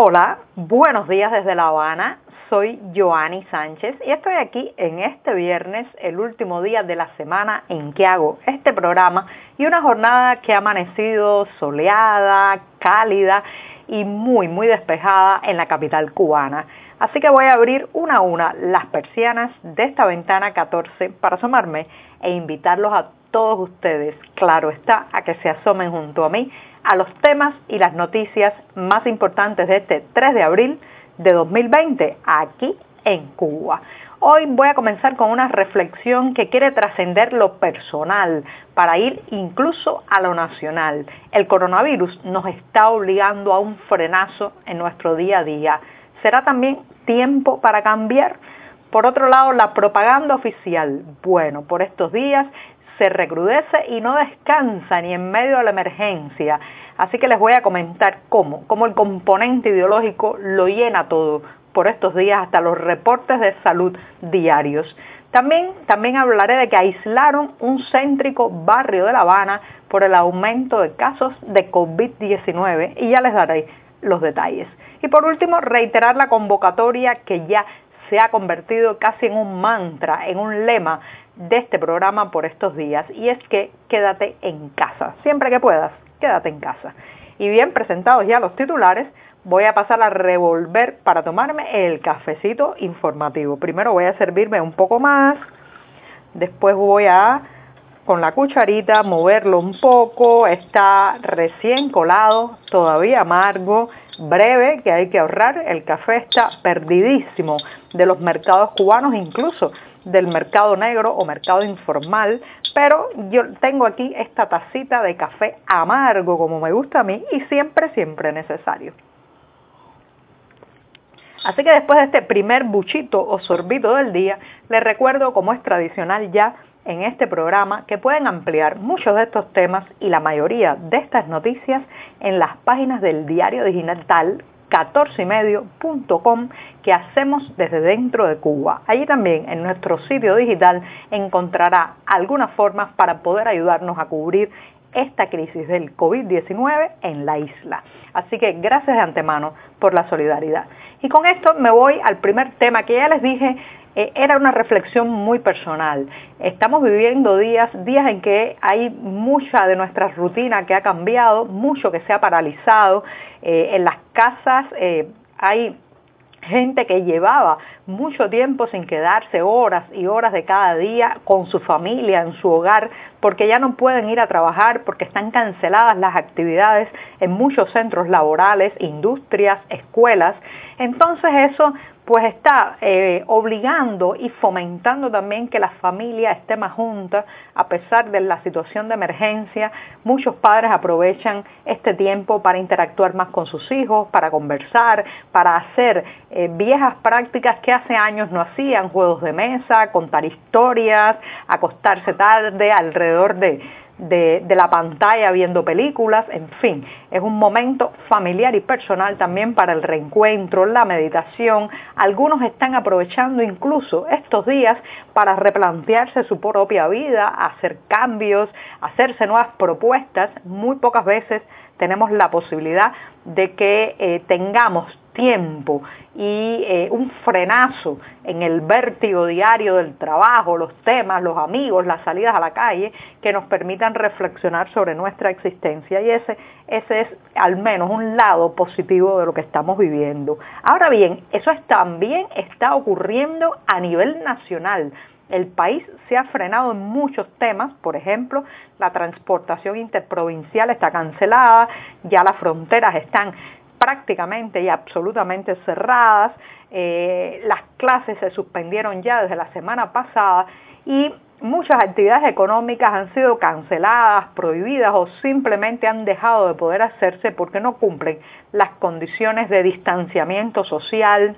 Hola, buenos días desde La Habana. Soy Joanny Sánchez y estoy aquí en este viernes, el último día de la semana en que hago este programa y una jornada que ha amanecido soleada, cálida y muy, muy despejada en la capital cubana. Así que voy a abrir una a una las persianas de esta ventana 14 para asomarme e invitarlos a todos ustedes, claro está, a que se asomen junto a mí a los temas y las noticias más importantes de este 3 de abril de 2020 aquí en Cuba. Hoy voy a comenzar con una reflexión que quiere trascender lo personal para ir incluso a lo nacional. El coronavirus nos está obligando a un frenazo en nuestro día a día. ¿Será también tiempo para cambiar? Por otro lado, la propaganda oficial. Bueno, por estos días se recrudece y no descansa ni en medio de la emergencia. Así que les voy a comentar cómo, cómo el componente ideológico lo llena todo por estos días hasta los reportes de salud diarios. También, también hablaré de que aislaron un céntrico barrio de La Habana por el aumento de casos de COVID-19 y ya les daré los detalles. Y por último, reiterar la convocatoria que ya se ha convertido casi en un mantra, en un lema de este programa por estos días y es que quédate en casa, siempre que puedas, quédate en casa. Y bien presentados ya los titulares, voy a pasar a revolver para tomarme el cafecito informativo. Primero voy a servirme un poco más, después voy a con la cucharita moverlo un poco, está recién colado, todavía amargo, breve, que hay que ahorrar, el café está perdidísimo de los mercados cubanos, incluso del mercado negro o mercado informal, pero yo tengo aquí esta tacita de café amargo como me gusta a mí y siempre, siempre necesario. Así que después de este primer buchito o sorbito del día, les recuerdo, como es tradicional ya en este programa, que pueden ampliar muchos de estos temas y la mayoría de estas noticias en las páginas del diario digital 14ymedio.com que hacemos desde dentro de Cuba. Allí también en nuestro sitio digital encontrará algunas formas para poder ayudarnos a cubrir esta crisis del COVID-19 en la isla. Así que gracias de antemano por la solidaridad. Y con esto me voy al primer tema que ya les dije era una reflexión muy personal. Estamos viviendo días, días en que hay mucha de nuestra rutina que ha cambiado, mucho que se ha paralizado. Eh, en las casas eh, hay gente que llevaba mucho tiempo sin quedarse horas y horas de cada día con su familia en su hogar porque ya no pueden ir a trabajar porque están canceladas las actividades en muchos centros laborales, industrias, escuelas. Entonces eso pues está eh, obligando y fomentando también que la familia esté más junta a pesar de la situación de emergencia. Muchos padres aprovechan este tiempo para interactuar más con sus hijos, para conversar, para hacer eh, viejas prácticas que hace años no hacían, juegos de mesa, contar historias, acostarse tarde alrededor de de, la pantalla viendo películas, en fin, es un momento familiar y personal también para el reencuentro, la meditación. Algunos están aprovechando incluso estos días para replantearse su propia vida, hacer cambios, hacerse nuevas propuestas. Muy pocas veces tenemos la posibilidad de que eh, tengamos tiempo y eh, un frenazo en el vértigo diario del trabajo, los temas, los amigos, las salidas a la calle, que nos permitan reflexionar sobre nuestra existencia. Y ese, ese es al menos un lado positivo de lo que estamos viviendo. Ahora bien, eso también está ocurriendo a nivel nacional. El país se ha frenado en muchos temas, por ejemplo, la transportación interprovincial está cancelada, ya las fronteras están prácticamente y absolutamente cerradas, eh, las clases se suspendieron ya desde la semana pasada y muchas actividades económicas han sido canceladas, prohibidas o simplemente han dejado de poder hacerse porque no cumplen las condiciones de distanciamiento social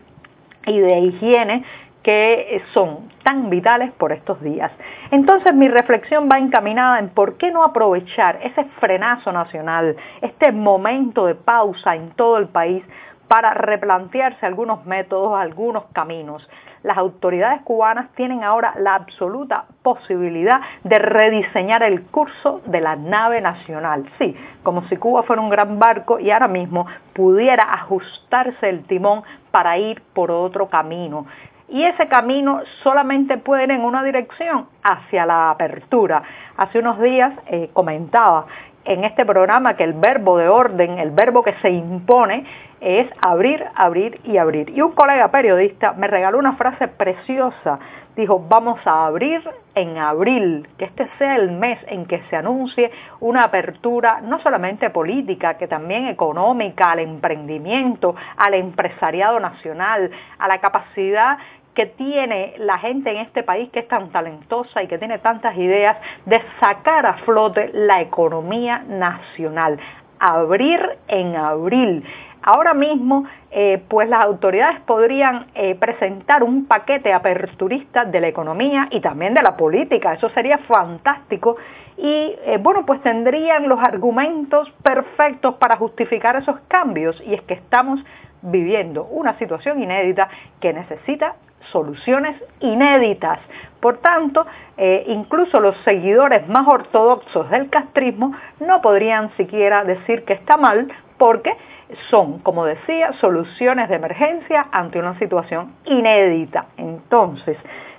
y de higiene que son tan vitales por estos días. Entonces mi reflexión va encaminada en por qué no aprovechar ese frenazo nacional, este momento de pausa en todo el país para replantearse algunos métodos, algunos caminos. las autoridades cubanas tienen ahora la absoluta posibilidad de rediseñar el curso de la nave nacional. Sí, como si Cuba fuera un gran barco y ahora mismo pudiera ajustarse el timón para ir por otro camino y ese camino solamente puede ir en una dirección, hacia la apertura. Hace unos días eh, comentaba en este programa que el verbo de orden, el verbo que se impone, es abrir, abrir y abrir. Y un colega periodista me regaló una frase preciosa. Dijo, vamos a abrir en abril, que este sea el mes en que se anuncie una apertura no solamente política, que también económica, al emprendimiento, al empresariado nacional, a la capacidad que tiene la gente en este país que es tan talentosa y que tiene tantas ideas de sacar a flote la economía nacional. Abrir en abril. Ahora mismo, eh, pues las autoridades podrían eh, presentar un paquete aperturista de la economía y también de la política. Eso sería fantástico. Y eh, bueno, pues tendrían los argumentos perfectos para justificar esos cambios. Y es que estamos viviendo una situación inédita que necesita soluciones inéditas. Por tanto, eh, incluso los seguidores más ortodoxos del castrismo no podrían siquiera decir que está mal porque son, como decía, soluciones de emergencia ante una situación inédita. Entonces,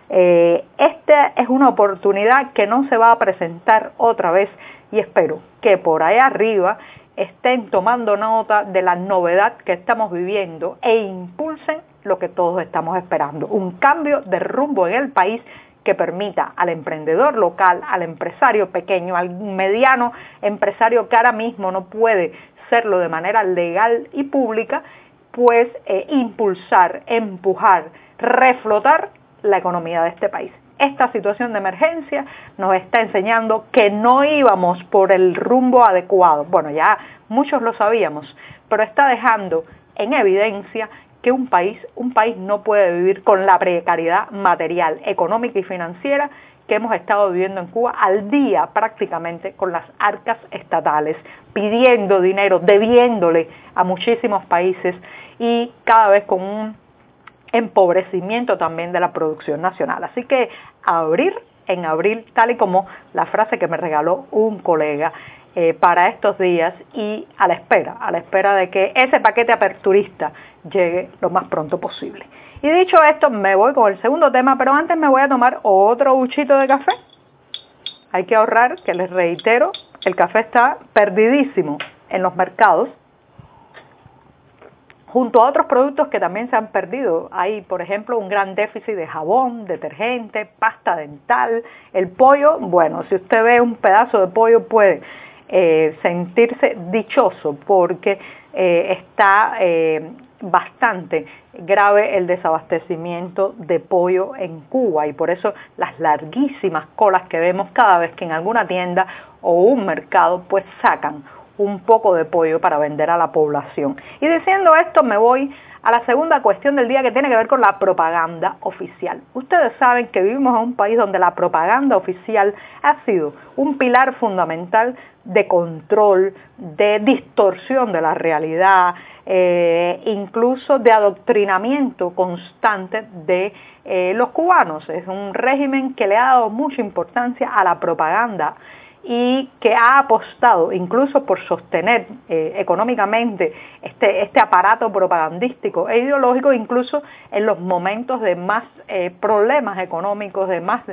eh, esta es una oportunidad que no se va a presentar otra vez y espero que por ahí arriba estén tomando nota de la novedad que estamos viviendo e impulsen lo que todos estamos esperando, un cambio de rumbo en el país que permita al emprendedor local, al empresario pequeño, al mediano empresario que ahora mismo no puede serlo de manera legal y pública, pues eh, impulsar, empujar, reflotar la economía de este país. Esta situación de emergencia nos está enseñando que no íbamos por el rumbo adecuado. Bueno, ya muchos lo sabíamos, pero está dejando en evidencia que un país, un país no puede vivir con la precariedad material, económica y financiera que hemos estado viviendo en Cuba al día prácticamente con las arcas estatales, pidiendo dinero, debiéndole a muchísimos países y cada vez con un empobrecimiento también de la producción nacional. Así que abrir en abril, tal y como la frase que me regaló un colega, eh, para estos días y a la espera, a la espera de que ese paquete aperturista llegue lo más pronto posible. Y dicho esto, me voy con el segundo tema, pero antes me voy a tomar otro buchito de café. Hay que ahorrar, que les reitero, el café está perdidísimo en los mercados, junto a otros productos que también se han perdido. Hay, por ejemplo, un gran déficit de jabón, detergente, pasta dental, el pollo, bueno, si usted ve un pedazo de pollo puede eh, sentirse dichoso porque eh, está eh, bastante grave el desabastecimiento de pollo en Cuba y por eso las larguísimas colas que vemos cada vez que en alguna tienda o un mercado pues sacan un poco de pollo para vender a la población. Y diciendo esto me voy a la segunda cuestión del día que tiene que ver con la propaganda oficial. Ustedes saben que vivimos en un país donde la propaganda oficial ha sido un pilar fundamental de control, de distorsión de la realidad, eh, incluso de adoctrinamiento constante de eh, los cubanos. Es un régimen que le ha dado mucha importancia a la propaganda y que ha apostado incluso por sostener eh, económicamente este, este aparato propagandístico e ideológico, incluso en los momentos de más eh, problemas económicos, de más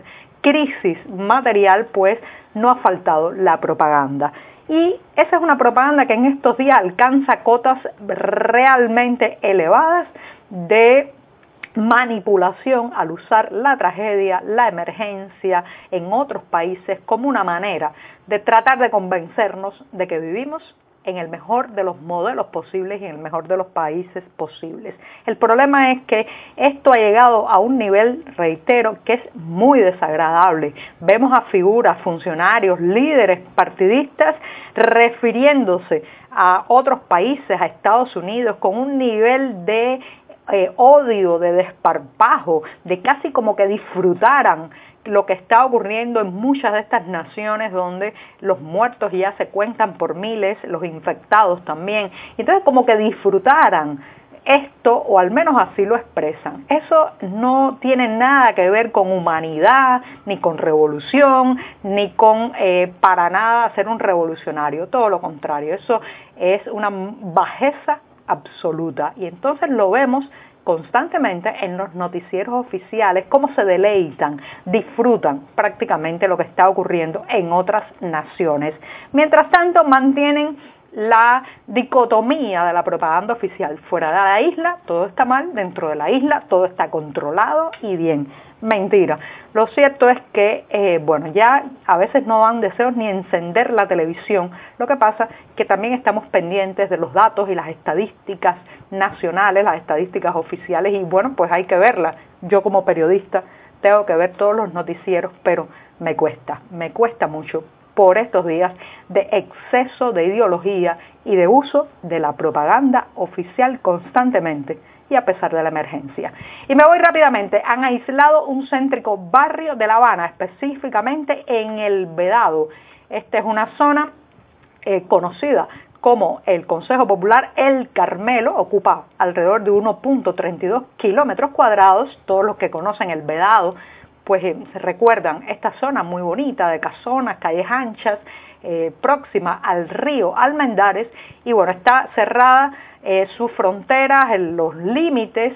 crisis material, pues no ha faltado la propaganda. Y esa es una propaganda que en estos días alcanza cotas realmente elevadas de manipulación al usar la tragedia, la emergencia en otros países como una manera de tratar de convencernos de que vivimos en el mejor de los modelos posibles y en el mejor de los países posibles. El problema es que esto ha llegado a un nivel, reitero, que es muy desagradable. Vemos a figuras, funcionarios, líderes partidistas refiriéndose a otros países, a Estados Unidos, con un nivel de eh, odio, de desparpajo, de casi como que disfrutaran lo que está ocurriendo en muchas de estas naciones donde los muertos ya se cuentan por miles, los infectados también. Entonces como que disfrutaran esto, o al menos así lo expresan. Eso no tiene nada que ver con humanidad, ni con revolución, ni con eh, para nada ser un revolucionario, todo lo contrario, eso es una bajeza absoluta. Y entonces lo vemos constantemente en los noticieros oficiales, cómo se deleitan, disfrutan prácticamente lo que está ocurriendo en otras naciones. Mientras tanto, mantienen la dicotomía de la propaganda oficial. Fuera de la isla todo está mal, dentro de la isla todo está controlado y bien. Mentira. Lo cierto es que, eh, bueno, ya a veces no dan deseos ni encender la televisión. Lo que pasa es que también estamos pendientes de los datos y las estadísticas nacionales, las estadísticas oficiales y bueno, pues hay que verlas. Yo como periodista tengo que ver todos los noticieros, pero me cuesta, me cuesta mucho por estos días de exceso de ideología y de uso de la propaganda oficial constantemente y a pesar de la emergencia. Y me voy rápidamente. Han aislado un céntrico barrio de La Habana, específicamente en el Vedado. Esta es una zona eh, conocida como el Consejo Popular El Carmelo, ocupa alrededor de 1.32 kilómetros cuadrados. Todos los que conocen el Vedado pues eh, recuerdan esta zona muy bonita de casonas, calles anchas, eh, próxima al río Almendares y bueno, está cerrada eh, sus fronteras, los límites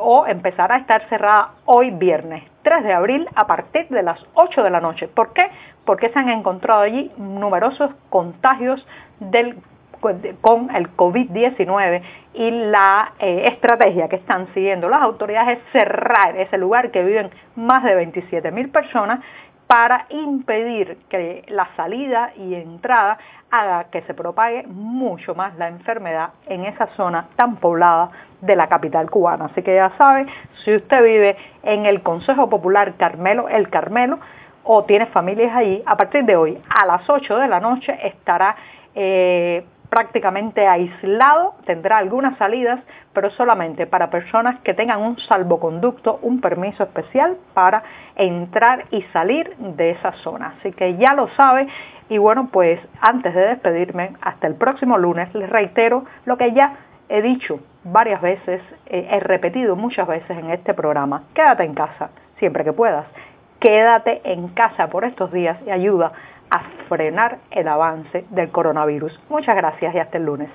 o empezará a estar cerrada hoy viernes 3 de abril a partir de las 8 de la noche. ¿Por qué? Porque se han encontrado allí numerosos contagios del con el COVID-19 y la eh, estrategia que están siguiendo las autoridades es cerrar ese lugar que viven más de 27 mil personas para impedir que la salida y entrada haga que se propague mucho más la enfermedad en esa zona tan poblada de la capital cubana. Así que ya sabe, si usted vive en el Consejo Popular Carmelo, el Carmelo, o tiene familias allí, a partir de hoy a las 8 de la noche estará eh, prácticamente aislado, tendrá algunas salidas, pero solamente para personas que tengan un salvoconducto, un permiso especial para entrar y salir de esa zona. Así que ya lo sabe. Y bueno, pues antes de despedirme, hasta el próximo lunes, les reitero lo que ya he dicho varias veces, eh, he repetido muchas veces en este programa, quédate en casa siempre que puedas, quédate en casa por estos días y ayuda a frenar el avance del coronavirus. Muchas gracias y hasta el lunes.